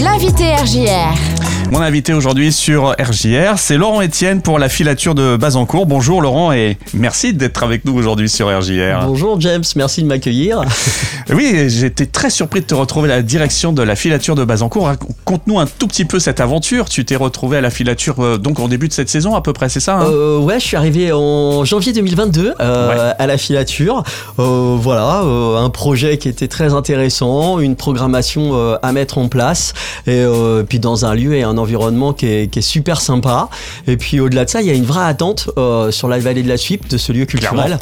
L'invité RJR. Mon invité aujourd'hui sur RJR, c'est Laurent Etienne pour la filature de Bazancourt. Bonjour Laurent et merci d'être avec nous aujourd'hui sur RJR. Bonjour James, merci de m'accueillir. Oui, j'étais très surpris de te retrouver à la direction de la filature de Bazancourt. Raconte-nous un tout petit peu cette aventure. Tu t'es retrouvé à la filature euh, donc au début de cette saison à peu près, c'est ça hein? Euh, Ouais, je suis arrivé en janvier 2022 euh, à la filature. Euh, voilà, un projet qui était très intéressant, une programmation à mettre en place et puis dans un lieu et un environnement qui est, super sympa. Et puis au-delà de ça, il y a une vraie attente sur la vallée de la Suippe, de ce lieu culturel.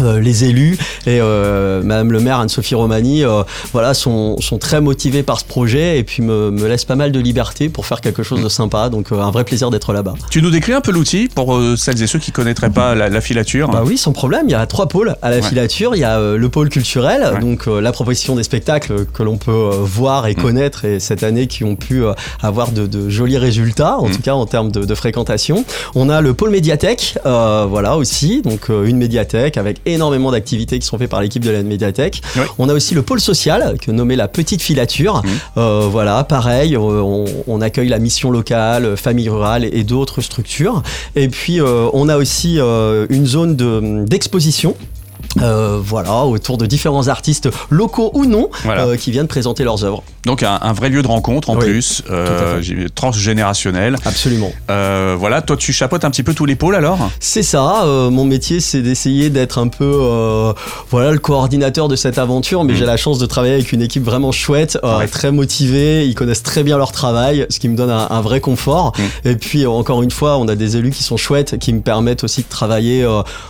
Euh, les élus et euh, Madame le maire Anne-Sophie Romani euh, voilà, sont, sont, très motivés par ce projet et puis me, me laissent pas mal de liberté pour faire quelque chose de sympa. Donc un vrai plaisir d'être là-bas. Tu nous décris un peu l'outil pour celles et ceux qui connaîtraient pas la, la, filature Bah oui, sans problème. Il y a trois pôles à la ouais. filature. Il y a le pôle culturel, ouais. donc la proposition des spectacles que l'on peut voir et mmh. connaître et cette année qui ont pu avoir de, de jolis résultats, en mmh. tout cas en termes de, de, fréquentation. On a le pôle médiathèque, voilà aussi, donc une médiathèque avec énormément d'activités qui sont faites par l'équipe de la médiathèque. Oui. On a aussi le pôle social, que nommé la petite filature. Mmh. Euh, voilà, pareil, on, on, accueille la mission locale, famille rurale et, et d'autres structures. Et puis euh, on a aussi euh, une zone d'exposition. De, euh, voilà, autour de différents artistes locaux ou non voilà. euh, qui viennent présenter leurs œuvres. Donc un, un, vrai lieu de rencontre en oui, plus, euh, transgénérationnel. Absolument. Voilà, toi tu chapeautes un petit peu tous les pôles alors? C'est ça, mon métier c'est d'essayer d'être un peu voilà, le coordinateur de cette aventure, mais mmh. j'ai la chance de travailler avec une équipe vraiment chouette, ouais. très motivée, ils connaissent très bien leur travail, ce qui me donne un, un vrai confort. Mmh. Et puis encore une fois, on a des élus qui sont chouettes, qui me permettent aussi de travailler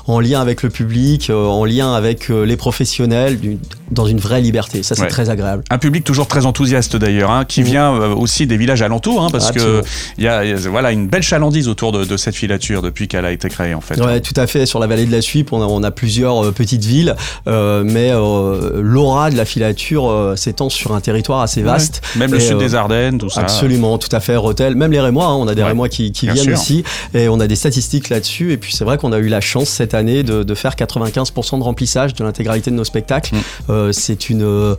en lien avec le public, en lien avec les professionnels, dans une vraie liberté. Ça c'est ouais. très agréable. Un public toujours très enthousiaste d'ailleurs, hein, qui mmh. vient euh, aussi des villages alentours, hein, parce qu'il y a, y a, voilà, une belle chalandise autour de, de cette filature depuis qu'elle a été créée en fait. Ouais, tout à fait. Sur la vallée de la Suippe, on a, on a plusieurs euh, petites villes, euh, mais euh, l'aura de la filature euh, s'étend sur un territoire assez vaste. Ouais. Même le sud des Ardennes, tout ça. Absolument, tout à fait. Rotel, même les Rémois, hein, on a des. Rémois qui, qui viennent sûr. aussi, et on a des statistiques là-dessus. Et puis c'est vrai qu'on a eu la chance cette année de, de faire 95% de remplissage de l'intégralité de nos spectacles. Mmh. c'est une,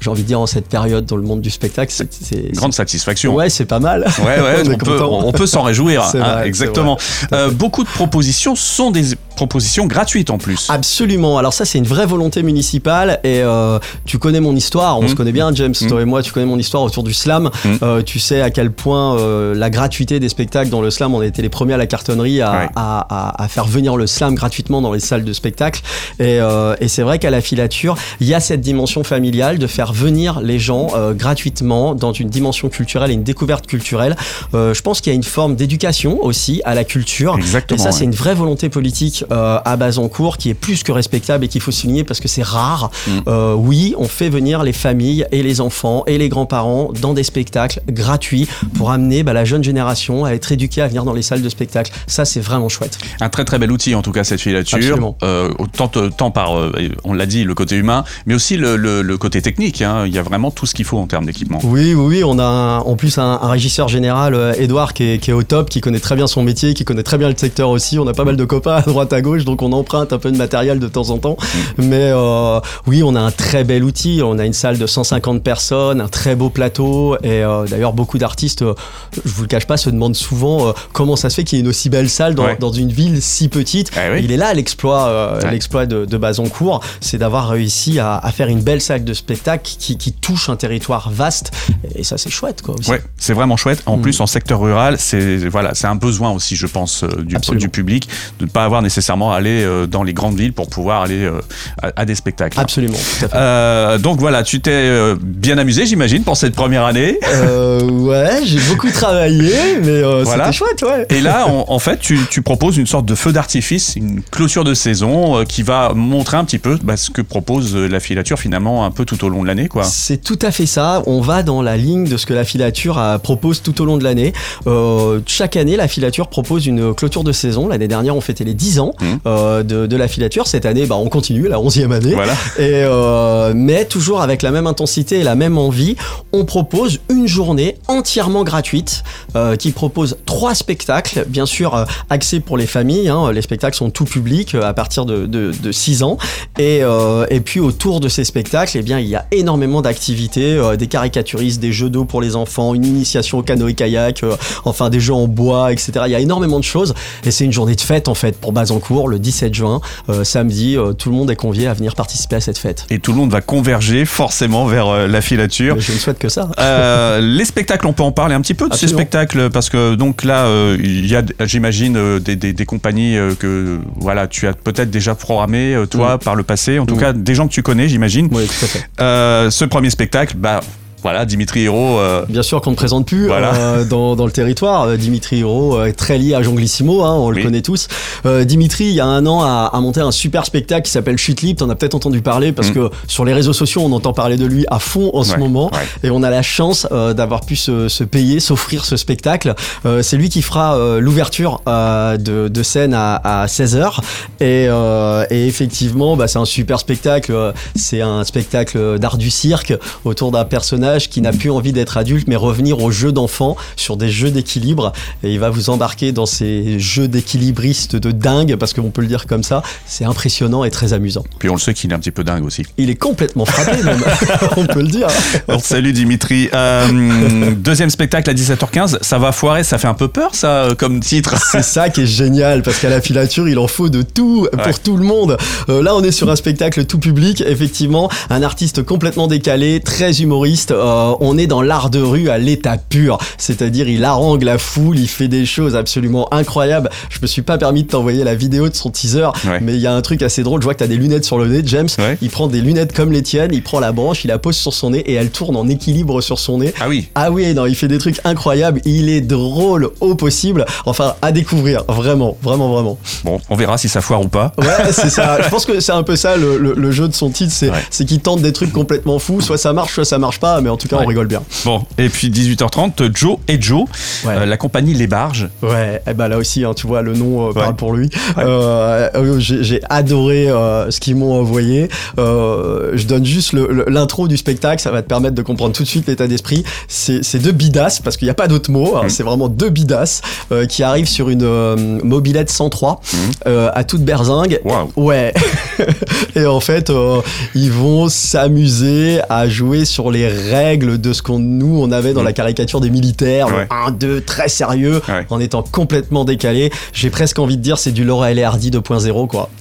j'ai envie de dire en cette période dans le monde du spectacle, c'est grande satisfaction. Ouais, c'est pas mal. Ouais, ouais, on, on, peut, on, peut, s'en réjouir. Hein, vrai, exactement. Euh, beaucoup de propositions sont des propositions gratuites en plus. Absolument. Alors ça, c'est une vraie volonté municipale. Et euh, tu connais mon histoire. On mmh. se connaît bien, James, mmh. toi et moi. Tu connais mon histoire autour du slam. Mmh. Euh, tu sais à quel point euh, la gratuité des spectacles dans le slam, on a été les premiers à la cartonnerie à, ouais. à, à, à faire venir le slam gratuitement dans les salles de spectacle. Et, et c'est vrai qu'à la filature, il y a cette dimension familiale de faire venir les gens gratuitement dans une dimension culturelle et une découverte culturelle. Je pense qu'il y a une forme d'éducation aussi à la culture. Exactement, et ça, ouais. c'est une vraie volonté politique euh, à Bazancourt qui est plus que respectable et qu'il faut souligner parce que c'est rare. Mm. Euh, oui, on fait venir les familles et les enfants et les grands-parents dans des spectacles gratuits pour amener bah, la jeune génération à être éduquée à venir dans les salles de spectacle. Ça, c'est vraiment chouette. Un très très bel outil en tout cas cette filature. Euh, tant, tant par, on l'a dit, le côté humain, mais aussi le, le, le côté technique. Hein. Il y a vraiment tout ce qu'il faut en termes d'équipement. Oui, oui, oui. On a un, en plus un, un, régisseur général, Edouard, qui est, qui est, au top, qui connaît très bien son métier, qui connaît très bien le secteur aussi. On a pas mal de copains à droite à gauche, donc on emprunte un peu de matériel de temps en temps. Mmh. Mais euh, oui, on a un très bel outil. On a une salle de 150 personnes, un très beau plateau. Et euh, d'ailleurs, beaucoup d'artistes, euh, je vous le cache pas, se demandent souvent comment ça se fait qu'il y ait une aussi belle salle dans, ouais. dans une ville si petite. Eh oui. Il est là l'exploit, ouais. l'exploit de, de Bazancourt, c'est d'avoir réussi à, à, faire une belle salle de spectacle qui, qui, touche un territoire vaste. Et ça, c'est chouette, quoi. Aussi. Ouais, c'est vraiment chouette. En mmh. plus, en secteur rural, c'est voilà, c'est un besoin aussi, je pense, du, du public de ne pas avoir nécessairement à aller dans les grandes villes pour pouvoir aller euh, à, à, des spectacles. Absolument. Euh, donc voilà, tu t'es euh, bien amusé, j'imagine, pour cette première année. ouais, j'ai beaucoup travaillé, mais voilà. c'était chouette, ouais. Et là, en, en fait, tu, tu, proposes une sorte de feu d'artifice, une clôture de saison qui va montrer un petit peu bah, ce que propose la filature finalement un peu tout au long de l'année, quoi. C'est tout à fait ça. On va dans la ligne de ce que la filature propose tout au long de l'année. chaque année, la filature propose une clôture de saison. L'année dernière, on fêtait les 10 ans ans mmh. de, la filature. Cette année, bah, on continue, la 11e année. Et, mais toujours avec la même intensité et la même envie, on propose une journée entièrement gratuite qui propose trois spectacles, bien sûr axés pour les familles. Hein. Les spectacles sont tout public à partir de, de, 6 ans. Et, et puis autour de ces spectacles, eh bien, il y a énormément d'activités, des caricaturistes, des jeux d'eau pour les enfants, une initiation au canoë-kayak, enfin des jeux en bois, etc. Il y a énormément de choses et c'est une journée de fête en fait pour Le 17 juin, euh, samedi. Euh, tout le monde est convié à venir participer à cette fête. Et tout le monde va converger forcément vers euh, la filature. je ne souhaite que ça. les spectacles, on peut en parler un petit peu de ces spectacles parce que donc là, il y a, j'imagine, des, des, compagnies que voilà, tu as peut-être déjà programmé toi par le passé. En tout cas, des gens que tu connais, j'imagine. Oui, tout à fait. ce premier spectacle, bah voilà, Dimitri Hiro. Euh, Bien sûr qu'on ne présente plus euh, dans, dans, le territoire. Euh, Dimitri Hiro est très lié à Jonglissimo, hein, on le connaît tous. Dimitri, il y a un an, a, a monté un super spectacle qui s'appelle Chute Libre. T'en as peut-être entendu parler parce mm. que sur les réseaux sociaux, on entend parler de lui à fond en ce moment. Et on a la chance d'avoir pu se, se payer, s'offrir ce spectacle. c'est lui qui fera l'ouverture de, de, scène à, à 16h. Et, et effectivement, bah, c'est un super spectacle. C'est un spectacle d'art du cirque autour d'un personnage qui n'a plus envie d'être adulte, mais revenir aux jeux d'enfants sur des jeux d'équilibre. Et il va vous embarquer dans ces jeux d'équilibristes de dingue, parce qu'on peut le dire comme ça. C'est impressionnant et très amusant. Puis on le sait qu'il est un petit peu dingue aussi. Il est complètement frappé, même. on peut le dire. salut Dimitri. Euh, deuxième spectacle à 17h15. Ça va foirer, ça fait un peu peur, ça, euh, comme titre. C'est ça qui est génial, parce qu'à la filature, il en faut de tout pour tout le monde. Euh, là, on est sur un spectacle tout public, effectivement. Un artiste complètement décalé, très humoriste euh, on est dans l'art de rue à l'état pur. C'est-à-dire, il harangue la foule, il fait des choses absolument incroyables. Je me suis pas permis de t'envoyer la vidéo de son teaser, mais il y a un truc assez drôle. Je vois que tu as des lunettes sur le nez, James. Il prend des lunettes comme les tiennes, il prend la branche, il la pose sur son nez et elle tourne en équilibre sur son nez. Ah oui. Ah oui, non, il fait des trucs incroyables. Il est drôle au possible. Enfin, à découvrir, vraiment, vraiment, vraiment. Bon, on verra si ça foire ou pas. Ouais, c'est ça. Je pense que c'est un peu ça le, jeu de son titre, c'est qu'il tente des trucs complètement fous. Soit ça marche, soit ça marche pas. Mais en tout cas, on rigole bien. Bon, et puis 18h30, Joe et Joe, euh, la compagnie Les Barges. Ouais, et eh ben là aussi, hein, tu vois, le nom euh, parle pour lui. Euh, j'ai adoré ce qu'ils m'ont envoyé. je donne juste l'intro du spectacle, ça va te permettre de comprendre tout de suite l'état d'esprit. C'est deux bidasses, parce qu'il n'y a pas d'autre mot, hein, mm. c'est vraiment deux bidasses qui arrivent sur une mobilette 103 mm. à toute berzingue. Ouais. et en fait, ils vont s'amuser à jouer sur les règles de ce qu'on nous on avait dans la mm. caricature des militaires, un, deux, très sérieux, en étant complètement décalé. J'ai presque envie de dire c'est du Laura et Hardy 2.0 quoi.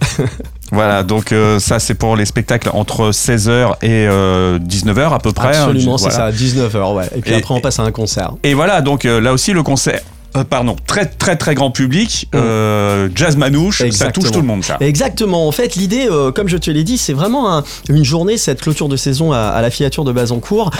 Voilà, donc euh, ça c'est pour les spectacles entre 16h et 19h euh, à peu près. Hein, Absolument, c'est ça, 19h, ouais. Et puis après on passe à un concert. Et voilà, donc euh, là aussi le concert euh, pardon, très très très grand public, mm. euh, jazz manouche, ça touche tout le monde ça. Exactement. En fait, l'idée, euh, comme je te l'ai dit, c'est vraiment une journée, cette clôture de saison à, la filature de Bazancourt,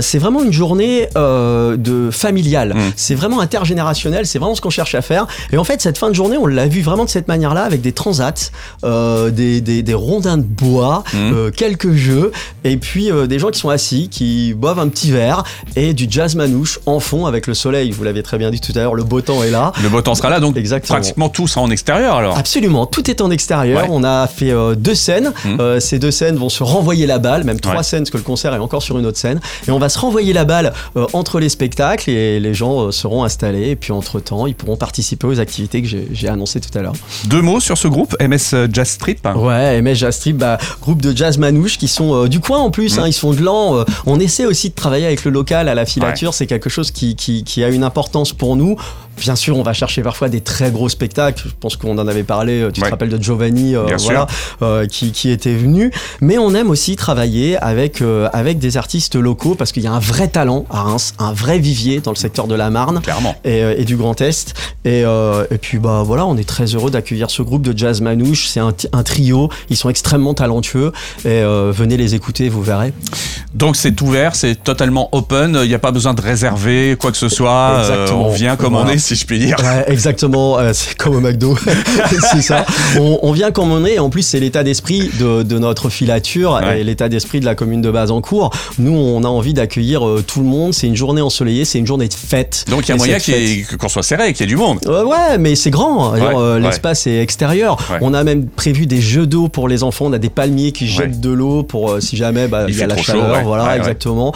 c'est vraiment une journée de familiale. Mm. C'est vraiment intergénérationnel. C'est vraiment ce qu'on cherche à faire. Et en fait, cette fin de journée, on l'a vu vraiment de cette manière-là, avec des transats, des, des, rondins de bois, mm. quelques jeux, et puis des gens qui sont assis, qui boivent un petit verre et du jazz manouche en fond avec le soleil. Vous l'avez très bien dit tout à l'heure le beau temps est là. Le beau temps sera là, donc pratiquement tout sera en extérieur alors. Absolument, tout est en extérieur. On a fait euh, deux scènes. Mmh. Euh, ces deux scènes vont se renvoyer la balle, même trois scènes, parce que le concert est encore sur une autre scène. Et on va se renvoyer la balle euh, entre les spectacles et les gens seront installés. Et puis entre-temps, ils pourront participer aux activités que j'ai annoncées tout à l'heure. Deux mots sur ce groupe, MS Jazz Strip. Ouais, MS Jazz Strip, bah, groupe de jazz manouche qui sont du coin en plus, mmh. hein, ils sont de l'an. on essaie aussi de travailler avec le local à la filature, c'est quelque chose qui, qui, qui a une importance pour nous. Bien sûr, on va chercher parfois des très gros spectacles. Je pense qu'on en avait parlé. Euh, tu te rappelles de Giovanni, euh, voilà, euh, qui, qui, était venu. Mais on aime aussi travailler avec avec des artistes locaux parce qu'il y a un vrai talent à Reims, un vrai vivier dans le secteur de la Marne et, et, du Grand Est. Et, et, puis bah voilà, on est très heureux d'accueillir ce groupe de jazz manouche. C'est un, un, trio. Ils sont extrêmement talentueux. Et venez les écouter, vous verrez. Donc c'est ouvert, c'est totalement open. Il n'y a pas besoin de réserver quoi que ce soit. on vient comme commander, si je puis dire. Ouais, exactement, euh, c'est comme au McDo, c'est ça. On, on, vient comme on est, en plus c'est l'état d'esprit de, de, notre filature et l'état d'esprit de la commune de Bazancourt. Nous, on a envie d'accueillir euh, tout le monde, c'est une journée ensoleillée, c'est une journée de fête. Donc il y a moyen qu'on soit serré, qu'il y ait du monde. Euh, ouais, mais c'est grand, l'espace est extérieur. On a même prévu des jeux d'eau pour les enfants, on a des palmiers qui jettent de l'eau pour si jamais bah, il, y a la chaleur, voilà, exactement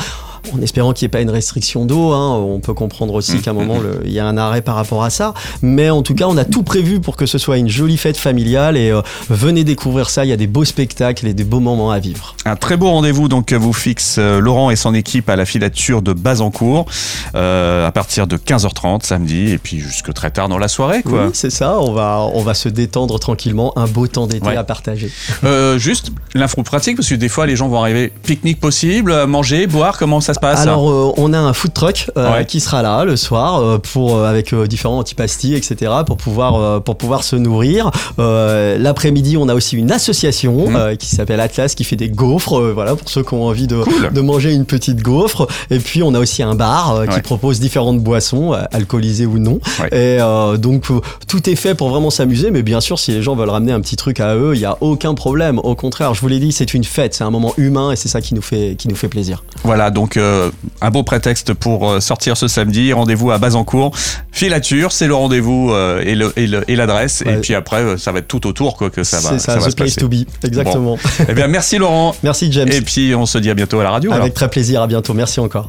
en espérant qu'il n'y ait pas une restriction d'eau. Hein. On peut comprendre aussi qu'à un moment, il y a un arrêt par rapport à ça. Mais en tout cas, on a tout prévu pour que ce soit une jolie fête familiale et euh, venez découvrir ça. Il y a des beaux spectacles et des beaux moments à vivre. Un très beau rendez-vous donc vous fixe euh, Laurent et son équipe à la filature de Bazancourt euh, à partir de 15h30 samedi et puis jusque très tard dans la soirée. Quoi. Oui, c'est ça. On va, on va se détendre tranquillement. Un beau temps d'été à partager. juste l'info pratique parce que des fois les gens vont arriver pique-nique possible, manger, boire. Comment ça se alors, euh, on a un food truck euh, qui sera là le soir euh, pour avec différents antipastilles, etc. pour pouvoir pour pouvoir se nourrir. L'après-midi, on a aussi une association mmh. qui s'appelle Atlas qui fait des gaufres. voilà pour ceux qui ont envie de, de, manger une petite gaufre. Et puis, on a aussi un bar qui propose différentes boissons, alcoolisées ou non. Et donc, tout est fait pour vraiment s'amuser. Mais bien sûr, si les gens veulent ramener un petit truc à eux, il y a aucun problème. Au contraire, je vous l'ai dit, c'est une fête, c'est un moment humain et c'est ça qui nous fait qui nous fait plaisir. Voilà, donc euh, un beau prétexte pour euh, sortir ce samedi. Rendez-vous à Bazancourt. Filature, c'est le rendez-vous euh, et l'adresse. Et, puis après, ça va être tout autour quoi, que ça va, ça, ça va se place to be. Exactement. Eh bien, merci Laurent. merci James. Et puis on se dit à bientôt à la radio. Avec très plaisir. À bientôt. Merci encore.